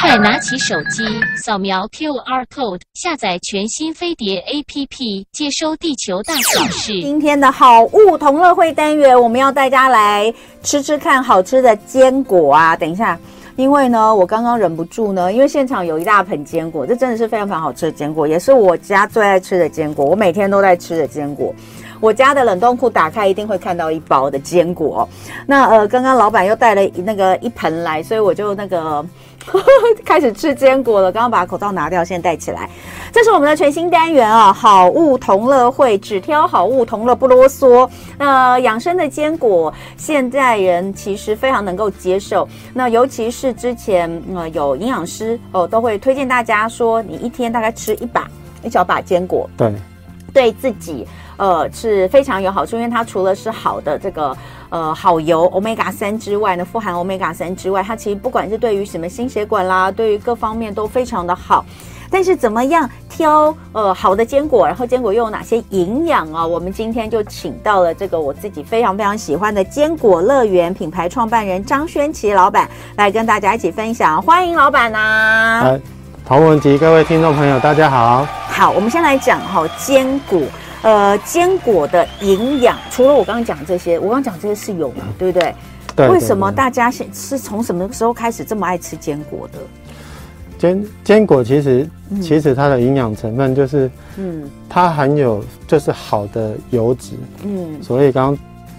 快拿起手机，扫描 QR code，下载全新飞碟 APP，接收地球大小事。今天的好物同乐会单元，我们要带大家来吃吃看好吃的坚果啊！等一下，因为呢，我刚刚忍不住呢，因为现场有一大盆坚果，这真的是非常非常好吃的坚果，也是我家最爱吃的坚果，我每天都在吃的坚果。我家的冷冻库打开一定会看到一包的坚果。那呃，刚刚老板又带了那个一盆来，所以我就那个。开始吃坚果了，刚刚把口罩拿掉，现在戴起来。这是我们的全新单元啊，好物同乐会，只挑好物，同乐不啰嗦。那养生的坚果，现代人其实非常能够接受。那尤其是之前呃有营养师哦，都会推荐大家说，你一天大概吃一把一小把坚果，对，对自己呃是非常有好处，因为它除了是好的这个。呃，好油，Omega 三之外呢，富含 Omega 三之外，它其实不管是对于什么心血管啦，对于各方面都非常的好。但是怎么样挑呃好的坚果，然后坚果又有哪些营养啊？我们今天就请到了这个我自己非常非常喜欢的坚果乐园品牌创办人张轩琦老板来跟大家一起分享，欢迎老板啊！哎，童文吉，各位听众朋友，大家好。好，我们先来讲哈坚果。呃，坚果的营养，除了我刚刚讲这些，我刚刚讲这些是有嘛，对不对？对。为什么大家现是从什么时候开始这么爱吃坚果的？坚坚果其实，嗯、其实它的营养成分就是，嗯，它含有就是好的油脂，嗯，所以刚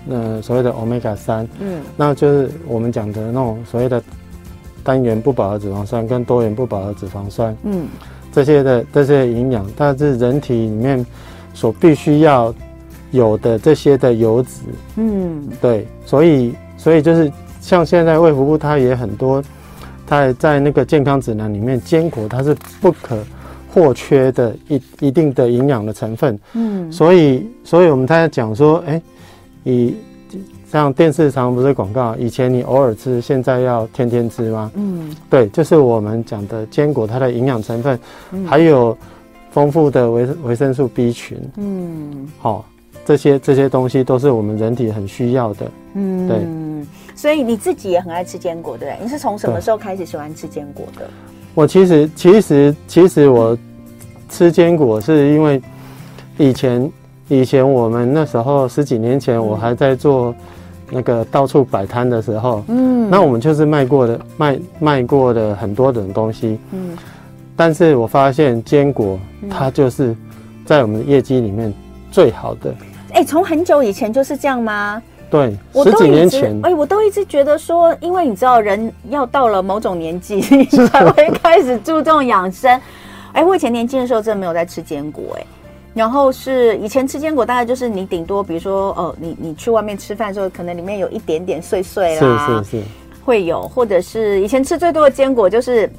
刚，呃，所谓的 omega 三，嗯，那就是我们讲的那种所谓的单元不饱和脂肪酸跟多元不饱和脂肪酸，嗯，这些的这些营养，但是人体里面。所必须要有的这些的油脂，嗯，对，所以所以就是像现在卫福部它也很多，它在那个健康指南里面，坚果它是不可或缺的一一定的营养的成分，嗯，所以所以我们在讲说，哎、欸，以像电视上不是广告，以前你偶尔吃，现在要天天吃吗？嗯，对，就是我们讲的坚果它的营养成分，嗯、还有。丰富的维维生素 B 群，嗯，好、哦，这些这些东西都是我们人体很需要的，嗯，对。所以你自己也很爱吃坚果，对不对？你是从什么时候开始喜欢吃坚果的？我其实其实其实我吃坚果是因为以前以前我们那时候十几年前我还在做那个到处摆摊的时候，嗯，那我们就是卖过的卖卖过的很多种东西，嗯。但是我发现坚果，它就是在我们的业绩里面最好的。哎、欸，从很久以前就是这样吗？对，十几年前。哎、欸，我都一直觉得说，因为你知道，人要到了某种年纪 才会开始注重养生。哎、欸，我以前年轻的时候真的没有在吃坚果、欸，哎，然后是以前吃坚果大概就是你顶多，比如说，哦，你你去外面吃饭的时候，可能里面有一点点碎碎啦，是是是，会有，或者是以前吃最多的坚果就是。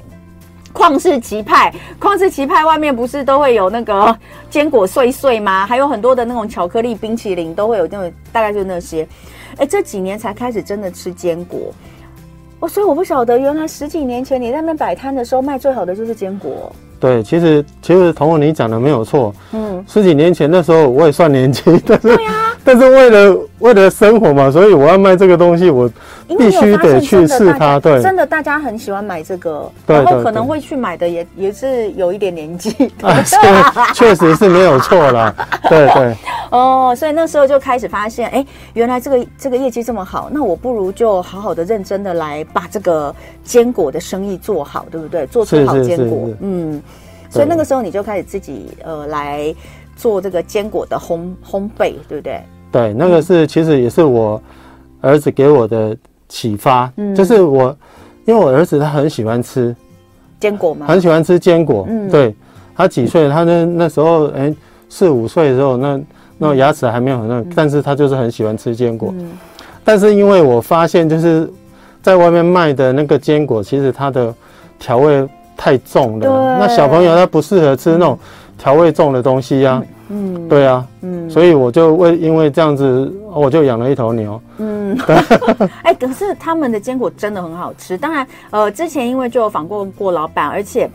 旷世奇派，旷世奇派外面不是都会有那个坚果碎碎吗？还有很多的那种巧克力冰淇淋都会有那种，大概就那些。哎，这几年才开始真的吃坚果，哦，所以我不晓得，原来十几年前你在那边摆摊的时候卖最好的就是坚果。对，其实其实彤彤你讲的没有错，嗯，十几年前那时候我也算年轻，但是对啊，但是为了为了生活嘛，所以我要卖这个东西，我必须得去试它。对，真的大家很喜欢买这个，然后可能会去买的也也是有一点年纪，啊，确实是没有错啦。对对。哦，所以那时候就开始发现，哎，原来这个这个业绩这么好，那我不如就好好的认真的来把这个坚果的生意做好，对不对？做出好坚果，嗯。所以那个时候你就开始自己呃来做这个坚果的烘烘焙，对不对？对，那个是其实也是我儿子给我的启发，嗯，就是我因为我儿子他很喜欢吃坚果嘛，很喜欢吃坚果，嗯，对，他几岁？他那那时候哎四五岁的时候，那那牙齿还没有很那，嗯，但是他就是很喜欢吃坚果，嗯，但是因为我发现就是在外面卖的那个坚果，其实它的调味。太重了，那小朋友他不适合吃那种调味重的东西呀、啊。嗯，对啊，嗯，所以我就为因为这样子，我就养了一头牛。嗯，对。哎，可是他们的坚果真的很好吃。当然，呃，之前因为就有访过过老板，而且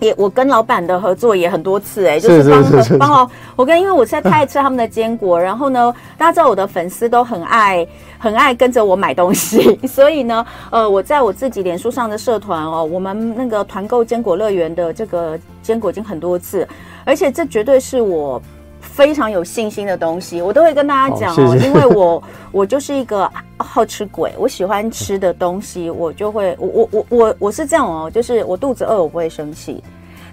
也我跟老板的合作也很多次哎、欸，就是帮帮我我跟因为我实在太爱吃他们的坚果，然后呢，大家知道我的粉丝都很爱很爱跟着我买东西，所以呢，呃，我在我自己脸书上的社团哦，我们那个团购坚果乐园的这个坚果已经很多次，而且这绝对是我非常有信心的东西，我都会跟大家讲哦，谢谢 因为我我就是一个好吃鬼，我喜欢吃的东西，我就会我我我我我是这样哦，就是我肚子饿我不会生气。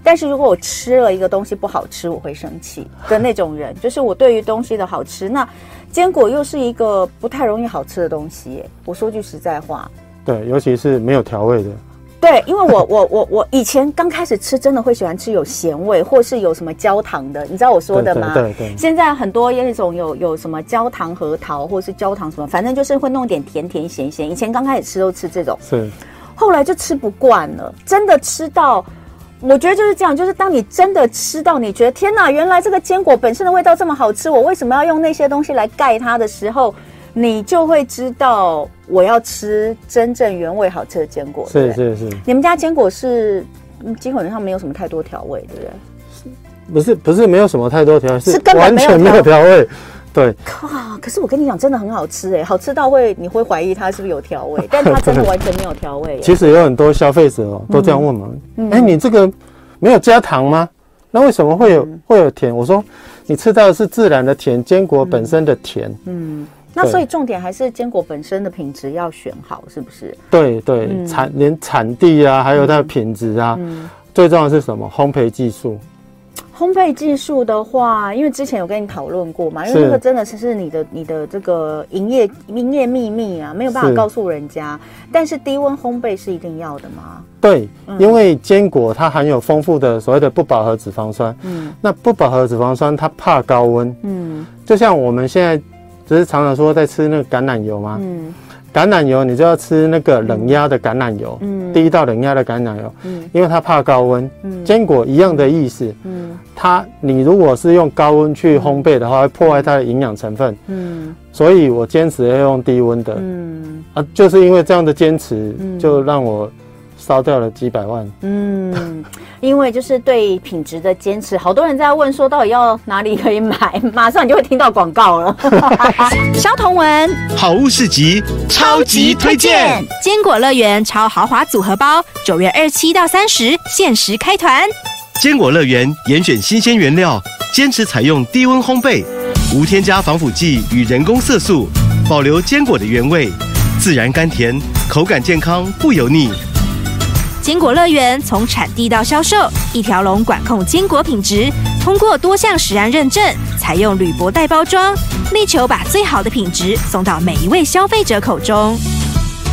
但是如果我吃了一个东西不好吃，我会生气的那种人，就是我对于东西的好吃。那坚果又是一个不太容易好吃的东西耶。我说句实在话，对，尤其是没有调味的。对，因为我 我我我以前刚开始吃，真的会喜欢吃有咸味或是有什么焦糖的，你知道我说的吗？对对，对对。现在很多那种有有什么焦糖核桃或是焦糖什么，反正就是会弄点甜甜咸咸。以前刚开始吃都吃这种，是，后来就吃不惯了，真的吃到。我觉得就是这样，就是当你真的吃到，你觉得天哪，原来这个坚果本身的味道这么好吃，我为什么要用那些东西来盖它的时候，你就会知道我要吃真正原味好吃的坚果。是是是。你们家坚果是基本上没有什么太多调味，对不对？不是不是没有什么太多调味，是完全没有调味。对，靠！可是我跟你讲，真的很好吃哎，好吃到会你会怀疑它是不是有调味，但它真的完全没有调味。其实有很多消费者哦都这样问嘛，哎、嗯，你这个没有加糖吗？那为什么会有、嗯、会有甜？我说你吃到的是自然的甜，坚果本身的甜。嗯，那所以重点还是坚果本身的品质要选好，是不是？对对，产、嗯、连产地啊，还有它的品质啊、嗯，最重要的是什么？烘焙技术。烘焙技术的话，因为之前有跟你讨论过嘛，因为这个真的是是你的你的这个营业营业秘密啊，没有办法告诉人家。但是低温烘焙是一定要的吗？对，嗯、因为坚果它含有丰富的所谓的不饱和脂肪酸。嗯，那不饱和脂肪酸它怕高温。嗯，就像我们现在只是常常说在吃那个橄榄油嘛。嗯。橄榄油，你就要吃那个冷压的橄榄油，嗯，第一道冷压的橄榄油，嗯，因为它怕高温，嗯，坚果一样的意思，嗯，它你如果是用高温去烘焙的话，会破坏它的营养成分，嗯，所以我坚持要用低温的，嗯，啊，就是因为这样的坚持，就让我。烧掉了几百万。嗯，因为就是对品质的坚持，好多人在问说到底要哪里可以买，马上你就会听到广告了。萧同文，好物市集超级推荐，坚果乐园超豪华组合包，九月二七到三十限时开团。坚果乐园严选新鲜原料，坚持采用低温烘焙，无添加防腐剂与人工色素，保留坚果的原味，自然甘甜，口感健康不油腻。坚果乐园从产地到销售，一条龙管控坚果品质，通过多项食安认证，采用铝箔袋包装，力求把最好的品质送到每一位消费者口中。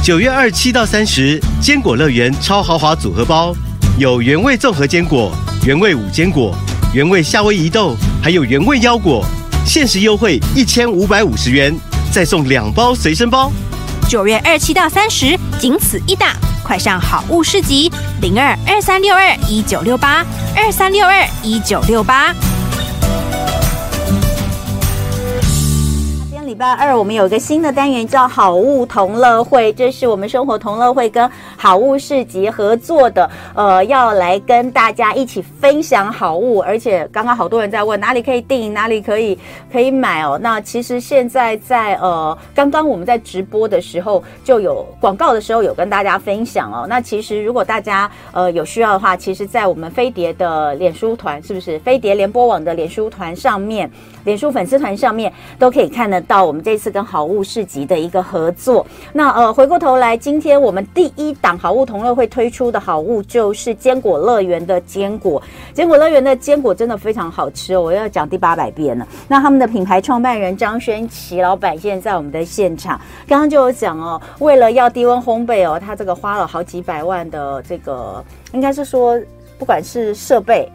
九月二七到三十，坚果乐园超豪华组合包，有原味综合坚果、原味五坚果、原味夏威夷豆，还有原味腰果，限时优惠一千五百五十元，再送两包随身包。九月二七到三十，仅此一档。快上好物市集零二二三六二一九六八二三六二一九六八。礼拜二，我们有一个新的单元叫“好物同乐会”，这是我们生活同乐会跟好物市集合作的，呃，要来跟大家一起分享好物。而且刚刚好多人在问哪里可以订，哪里可以可以买哦。那其实现在在呃，刚刚我们在直播的时候就有广告的时候有跟大家分享哦。那其实如果大家呃有需要的话，其实，在我们飞碟的脸书团，是不是飞碟联播网的脸书团上面，脸书粉丝团上面都可以看得到。我们这次跟好物市集的一个合作，那呃，回过头来，今天我们第一档好物同乐会推出的好物就是坚果乐园的坚果。坚果乐园的坚果真的非常好吃哦，我要讲第八百遍了。那他们的品牌创办人张轩琪老板现在在我们的现场，刚刚就有讲哦，为了要低温烘焙哦，他这个花了好几百万的这个，应该是说不管是设备。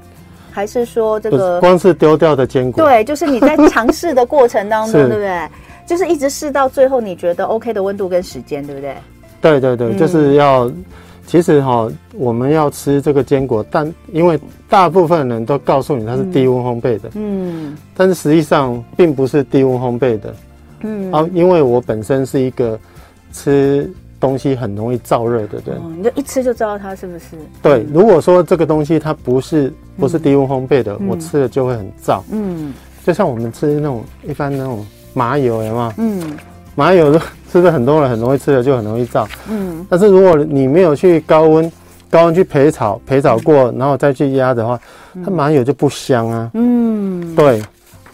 还是说这个光是丢掉的坚果？对，就是你在尝试的过程当中，对不对？就是一直试到最后，你觉得 OK 的温度跟时间，对不对？对对对，嗯、就是要。其实哈，我们要吃这个坚果，但因为大部分人都告诉你它是低温烘焙的，嗯，但是实际上并不是低温烘焙的，嗯啊，因为我本身是一个吃东西很容易燥热的人，你就一吃就知道它是不是？对，如果说这个东西它不是不是低温烘焙的，我吃了就会很燥。嗯，就像我们吃那种一般那种麻油，有没有？嗯，麻油是不是很多人很容易吃了就很容易燥？嗯，但是如果你没有去高温高温去焙炒焙炒过，然后再去压的话，它麻油就不香啊。嗯，对。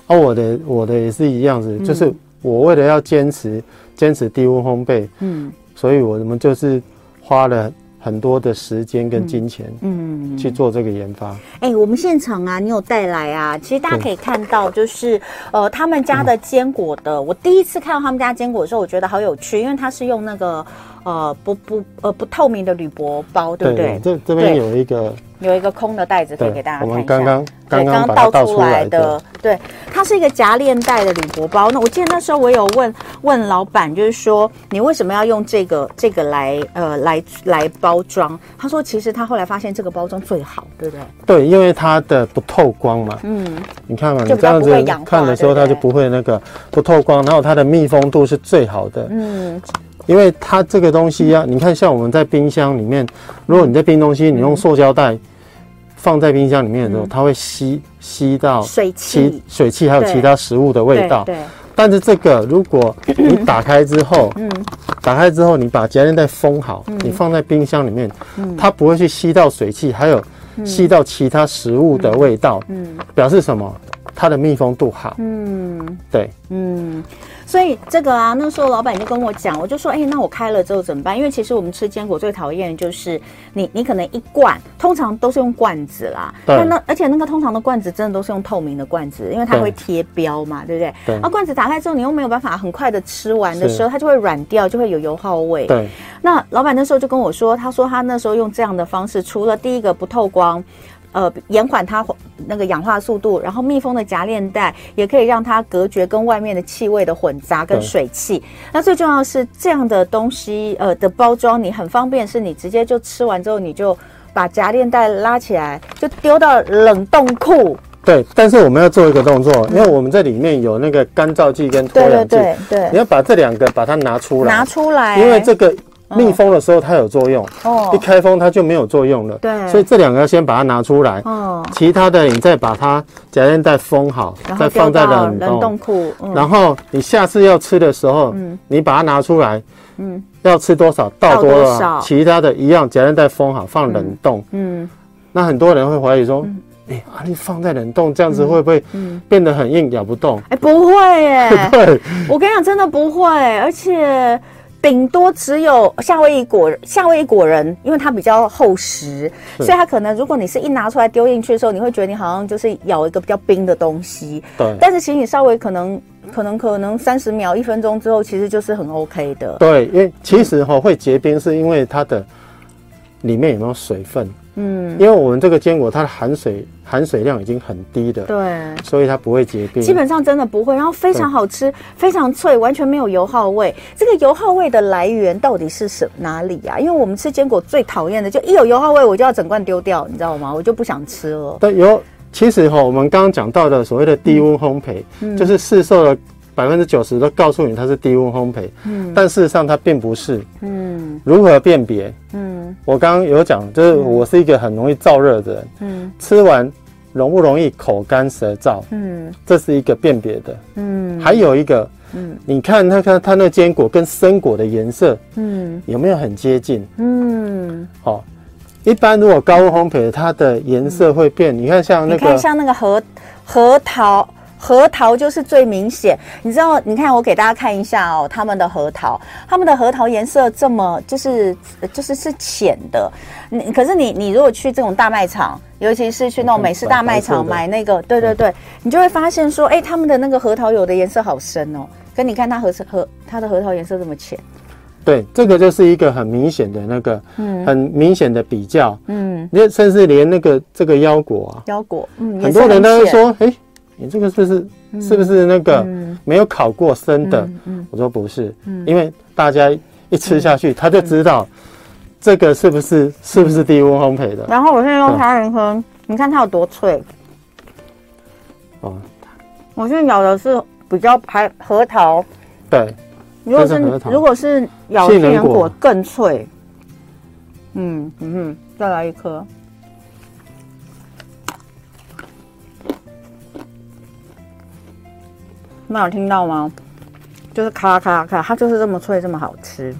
哦，我的我的也是一样子，就是我为了要坚持坚持低温烘焙，嗯。所以，我们就是花了很多的时间跟金钱，嗯，去做这个研发。哎、我们现场啊，你有带来啊？其实大家可以看到，就是呃，他们家的坚果的。我第一次看到他们家坚果的时候，我觉得好有趣，因为它是用那个呃不不呃不透明的铝箔包，对不对？对，这这边有一个。有一个空的袋子可以给大家看一下。我们刚刚刚刚倒出来的，对，它是一个夹链袋的铝箔包。那我记得那时候我有问问老板，就是说你为什么要用这个这个来呃来来包装？他说其实他后来发现这个包装最好，对不对？对，因为它的不透光嘛。嗯，你看嘛，你这样子看的时候，它就不会那个不透光，然后它的密封度是最好的。嗯。因为它这个东西啊，你看，像我们在冰箱里面，如果你在冰东西，你用塑胶袋放在冰箱里面的时候，它会吸吸到水汽、水汽还有其他食物的味道。对。但是这个，如果你打开之后，嗯，打开之后你把夹链袋封好，你放在冰箱里面，它不会去吸到水汽，还有吸到其他食物的味道。嗯。表示什么？它的密封度好。嗯。对。嗯。所以这个啊，那时候老板就跟我讲，我就说，哎，那我开了之后怎么办？因为其实我们吃坚果最讨厌的就是你，你可能一罐，通常都是用罐子啦。对。那那而且那个通常的罐子真的都是用透明的罐子，因为它会贴标嘛，对，对不对？对。那罐子打开之后，你又没有办法很快的吃完的时候，它就会软掉，就会有油耗味。对。那老板那时候就跟我说，他说他那时候用这样的方式，除了第一个不透光。呃，延缓它那个氧化速度，然后密封的夹链袋也可以让它隔绝跟外面的气味的混杂跟水汽。那最重要的是这样的东西，呃的包装你很方便，是你直接就吃完之后，你就把夹链袋拉起来，就丢到冷冻库。对，但是我们要做一个动作，因为我们这里面有那个干燥剂跟脱氧剂，对对对，你要把这两个把它拿出来，拿出来，因为这个。密封的时候它有作用，哦，一开封它就没有作用了，对，所以这两个要先把它拿出来，哦，其他的你再把它夹链袋封好，再放在冷冷冻库，然后你下次要吃的时候，嗯，你把它拿出来，嗯，要吃多少倒多少，其他的一样夹链袋封好放冷冻，嗯，那很多人会怀疑说，哎啊，你放在冷冻这样子会不会变得很硬咬不动？哎，不会耶，对，我跟你讲真的不会，而且。顶多只有夏威夷果，夏威夷果仁，因为它比较厚实，所以它可能如果你是一拿出来丢进去的时候，你会觉得你好像就是咬一个比较冰的东西。对。但是其实你稍微可能可能可能三十秒、一分钟之后，其实就是很 OK 的。对，因为其实哈会结冰，是因为它的里面有没有水分。嗯，因为我们这个坚果它的含水含水量已经很低的，对，所以它不会结冰，基本上真的不会，然后非常好吃，非常脆，完全没有油耗味。这个油耗味的来源到底是什哪里啊？因为我们吃坚果最讨厌的就一有油耗味，我就要整罐丢掉，你知道吗？我就不想吃了。对，有，其实哈，我们刚刚讲到的所谓的低温烘焙，嗯，就是市售的。百分之九十都告诉你它是低温烘焙，嗯，但事实上它并不是，嗯，如何辨别？嗯，我刚刚有讲，就是我是一个很容易燥热的人，嗯，吃完容不容易口干舌燥？嗯，这是一个辨别的，嗯，还有一个，嗯，你看它看它那坚果跟生果的颜色，嗯，有没有很接近？嗯，好，一般如果高温烘焙，它的颜色会变，你看像那个，你看像那个核核桃。核桃就是最明显，你知道？你看，我给大家看一下哦，他们的核桃，他们的核桃颜色这么就是就是是浅的。你可是你你如果去这种大卖场，尤其是去那种美式大卖场买那个，对对对，你就会发现说，哎，他们的那个核桃有的颜色好深哦。可你看它核核它的核桃颜色这么浅，对，这个就是一个很明显的那个，嗯，很明显的比较，嗯，你甚至连那个这个腰果啊，腰果，嗯，很多人都会说，哎。你这个是不是是不是那个没有烤过生的？我说不是，因为大家一吃下去，他就知道这个是不是是不是低温烘焙的。然后我现在用它人喝，你看它有多脆。哦，我现在咬的是比较还核桃。对，如果是如果是咬杏仁果更脆。嗯嗯哼，再来一颗。那有听到吗？就是咔咔咔，它就是这么脆，这么好吃。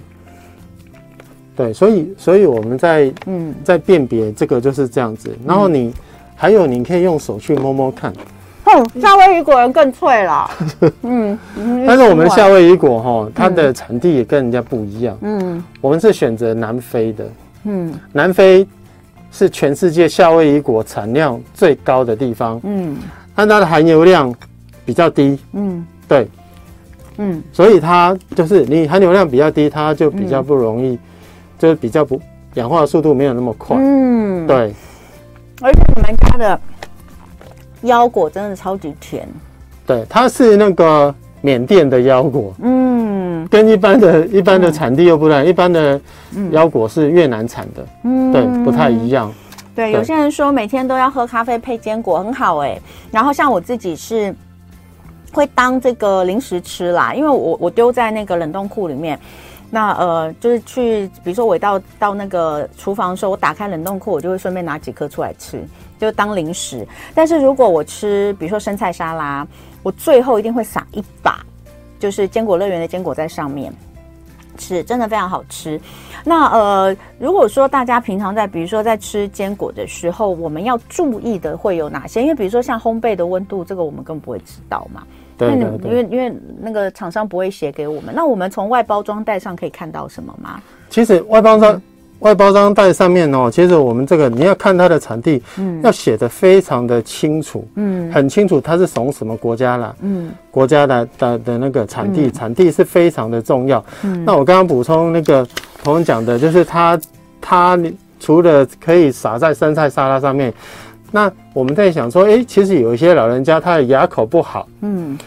对，所以所以我们在嗯在辨别这个就是这样子。然后你、嗯、还有你可以用手去摸摸看。哦，夏威夷果仁更脆了。嗯，但是我们夏威夷果哈，它的产地也跟人家不一样。嗯，我们是选择南非的。嗯，南非是全世界夏威夷果产量最高的地方。嗯，但它的含油量比较低。嗯，对。嗯，所以它就是你含油量比较低，它就比较不容易，嗯、就是比较不氧化的速度没有那么快。嗯，对。而且你们家的腰果真的超级甜。对，它是那个缅甸的腰果。嗯，跟一般的一般的产地又不一样，嗯、一般的腰果是越南产的。嗯，对，不太一样。对，有些人说每天都要喝咖啡配坚果很好哎、欸，然后像我自己是。会当这个零食吃啦，因为我我丢在那个冷冻库里面，那呃就是去，比如说我到到那个厨房的时候，我打开冷冻库，我就会顺便拿几颗出来吃，就当零食。但是如果我吃，比如说生菜沙拉，我最后一定会撒一把，就是坚果乐园的坚果在上面。是真的非常好吃。那呃，如果说大家平常在比如说在吃坚果的时候，我们要注意的会有哪些？因为比如说像烘焙的温度，这个我们根本不会知道嘛。对，对，对，因为因为那个厂商不会写给我们。那我们从外包装袋上可以看到什么吗？其实外包装。嗯外包装袋上面哦，其实我们这个你要看它的产地，嗯，要写的非常的清楚，嗯，很清楚它是从什么国家来，嗯，国家的的的那个产地，产地是非常的重要。嗯，那我刚刚补充那个同仁讲的，就是它它除了可以撒在生菜沙拉上面，那我们在想说，哎，其实有一些老人家他的牙口不好，嗯。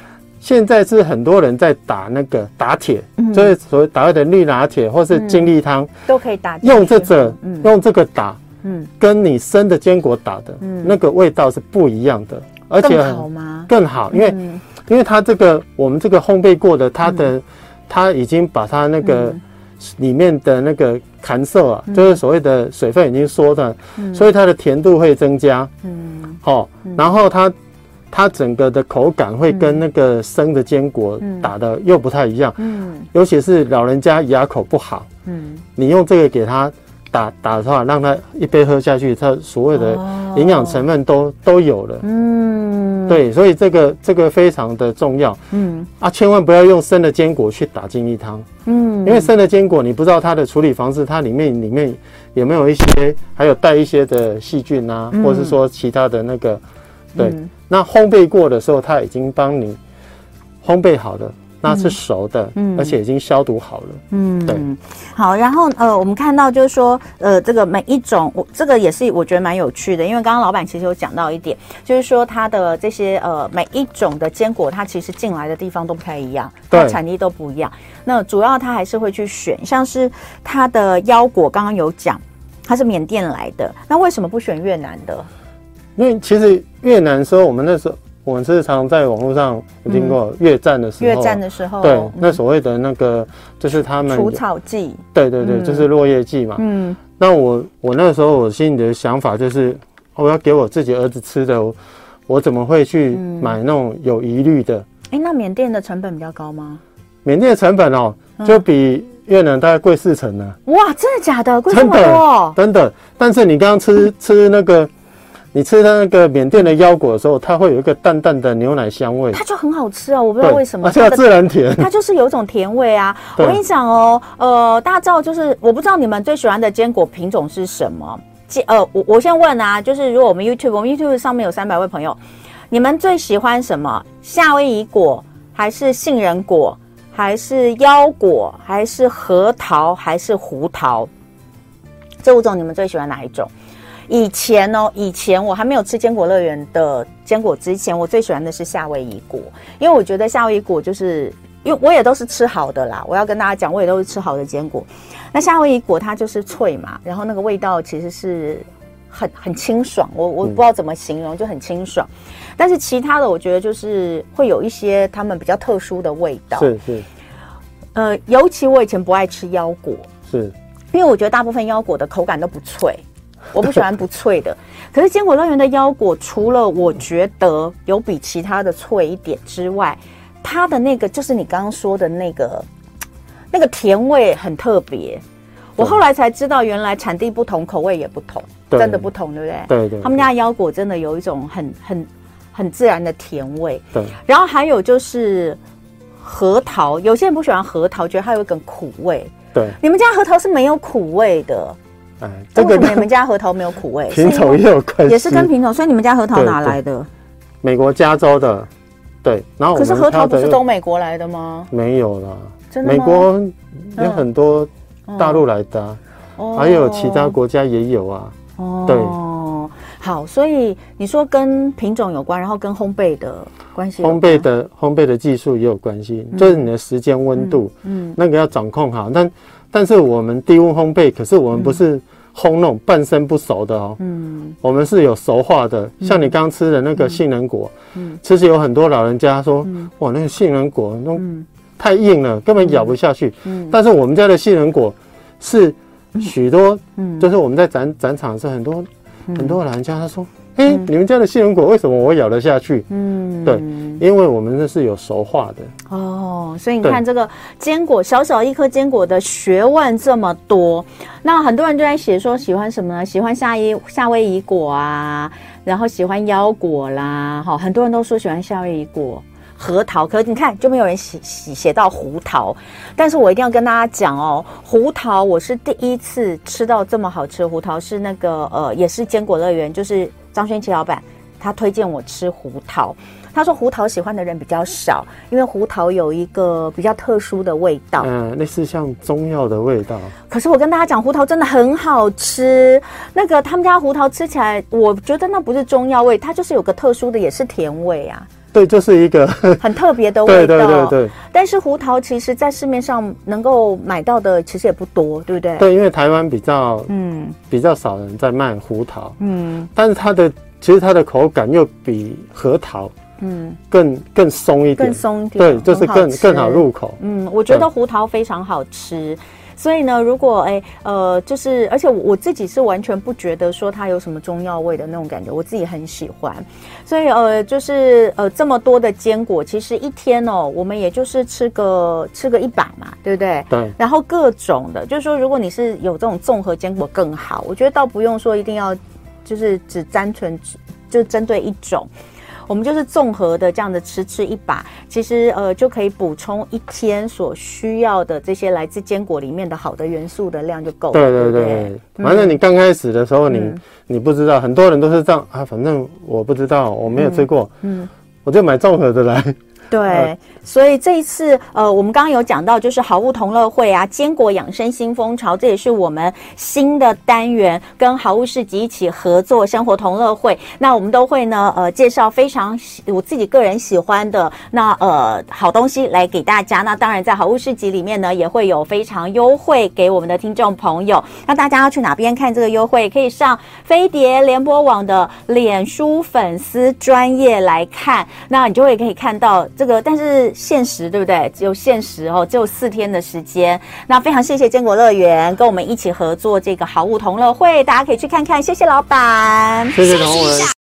现在是很多人在打那个打铁，嗯、就是所谓打的绿拿铁或是精力汤、嗯，都可以打。用这个，嗯、用这个打，嗯，跟你生的坚果打的，嗯，那个味道是不一样的，而且更好吗？更好，因为，嗯、因为它这个我们这个烘焙过的，它的，嗯、它已经把它那个里面的那个含色啊，嗯、就是所谓的水分已经缩的，嗯、所以它的甜度会增加，嗯，好，然后它。它整个的口感会跟那个生的坚果打的又不太一样，嗯，尤其是老人家牙口不好，嗯，你用这个给他打打的话，让他一杯喝下去，他所有的营养成分都、哦、都有了，嗯，对，所以这个这个非常的重要，嗯，啊，千万不要用生的坚果去打精力汤，嗯，因为生的坚果你不知道它的处理方式，它里面里面有没有一些还有带一些的细菌啊，嗯、或者是说其他的那个，对。嗯那烘焙过的时候，它已经帮你烘焙好了，那是熟的，嗯，而且已经消毒好了，嗯，对，好，然后呃，我们看到就是说，呃，这个每一种，我这个也是我觉得蛮有趣的，因为刚刚老板其实有讲到一点，就是说它的这些呃每一种的坚果，它其实进来的地方都不太一样，对，产地都不一样。那主要它还是会去选，像是它的腰果，刚刚有讲，它是缅甸来的，那为什么不选越南的？因为其实越南时候，我们那时候我们是常在网络上有听过越战的时候，越战的时候，对，那所谓的那个就是他们除草剂，对对对，就是落叶剂嘛。嗯，那我我那时候我心里的想法就是，我要给我自己儿子吃的，我怎么会去买那种有疑虑的？哎，那缅甸的成本比较高吗？缅甸的成本哦，就比越南大概贵四成呢。哇，真的假的？贵这么多？真的。但是你刚刚吃吃那个。你吃它那个缅甸的腰果的时候，它会有一个淡淡的牛奶香味，它就很好吃啊。我不知道为什么，而且自然甜，它就是有一种甜味啊。我跟你讲哦，呃，大家知道就是，我不知道你们最喜欢的坚果品种是什么？呃，我我先问啊，就是如果我们 YouTube，我们 YouTube 上面有三百位朋友，你们最喜欢什么？夏威夷果，还是杏仁果，还是腰果，还是核桃，还是胡桃？这五种你们最喜欢哪一种？以前哦，以前我还没有吃坚果乐园的坚果之前，我最喜欢的是夏威夷果，因为我觉得夏威夷果就是，因为我也都是吃好的啦。我要跟大家讲，我也都是吃好的坚果。那夏威夷果它就是脆嘛，然后那个味道其实是很很清爽，我我不知道怎么形容，就很清爽。但是其他的我觉得就是会有一些他们比较特殊的味道。是是。呃，尤其我以前不爱吃腰果，是，因为我觉得大部分腰果的口感都不脆，我不喜欢不脆的。可是坚果乐园的腰果，除了我觉得有比其他的脆一点之外，它的那个就是你刚刚说的那个那个甜味很特别。我后来才知道，原来产地不同，口味也不同，真的不同，对不对？对对，对。他们家腰果真的有一种很很很自然的甜味。对。然后还有就是核桃，有些人不喜欢核桃，觉得它有一种苦味。对。你们家核桃是没有苦味的。哎，这个你们家核桃没有苦味？品种也有关系，也是跟品种。所以你们家核桃哪来的？美国加州的。对。然后可是核桃不是都美国来的吗？没有啦，真的？美国有很多。大陆来的，哦，还有其他国家也有啊。哦，对，好，所以你说跟品种有关，然后跟烘焙的关系，烘焙的烘焙的技术也有关系，嗯、就是你的时间温度，嗯，那个要掌控好。但但是我们低温烘焙，可是我们不是烘那种半生不熟的哦，嗯，我们是有熟化的。像你刚吃的那个杏仁果，嗯，其实有很多老人家说，嗯、哇，那个杏仁果那太硬了，根本咬不下去。嗯，但是我们家的杏仁果是许多，嗯，就是我们在展展场是很多很多老人家他说，哎，你们家的杏仁果为什么我咬得下去？嗯，对，因为我们那是有熟化的。哦，所以你看这个坚果，小小一颗坚果的学问这么多。那很多人就在写说喜欢什么呢？喜欢夏威夏威夷果啊，然后喜欢腰果啦，好，很多人都说喜欢夏威夷果。核桃，可是你看就没有人写写写到胡桃，但是我一定要跟大家讲哦，胡桃我是第一次吃到这么好吃的胡桃，是那个呃，也是坚果乐园，就是张轩琪老板他推荐我吃胡桃，他说胡桃喜欢的人比较少，因为胡桃有一个比较特殊的味道，嗯，类似像中药的味道。可是我跟大家讲，胡桃真的很好吃，那个他们家胡桃吃起来，我觉得那不是中药味，它就是有个特殊的，也是甜味啊。对，就是一个 很特别的味道。对对对对。但是胡桃其实，在市面上能够买到的其实也不多，对不对？对，因为台湾比较嗯比较少人在卖胡桃，嗯，但是它的其实它的口感又比核桃嗯更更松一点，更松一点，对，就是更更好入口。嗯，我觉得胡桃非常好吃。所以呢，如果哎呃，就是而且我自己是完全不觉得说它有什么中药味的那种感觉，我自己很喜欢。所以呃，就是呃这么多的坚果，其实一天哦，我们也就是吃个吃个一把嘛，对不对？对。然后各种的，就是说如果你是有这种综合坚果更好，我觉得倒不用说一定要就是只单纯只就针对一种。我们就是综合的这样的吃吃一把，其实呃就可以补充一天所需要的这些来自坚果里面的好的元素的量就够了。对对对，反正你刚开始的时候你，你、嗯、你不知道，很多人都是这样啊，反正我不知道，我没有吃过，嗯，嗯。我就买综合的来。对，所以这一次，呃，我们刚刚有讲到，就是好物同乐会啊，坚果养生新风潮，这也是我们新的单元，跟好物市集一起合作，生活同乐会。那我们都会呢，呃，介绍非常我自己个人喜欢的那呃好东西来给大家。那当然，在好物市集里面呢，也会有非常优惠给我们的听众朋友。那大家要去哪边看这个优惠？可以上飞碟联播网的脸书粉丝专业来看，那你就会可以看到。这个，但是限时对不对？只有限时哦，只有四天的时间。那非常谢谢坚果乐园跟我们一起合作这个好物同乐会，大家可以去看看。谢谢老板，谢谢同文。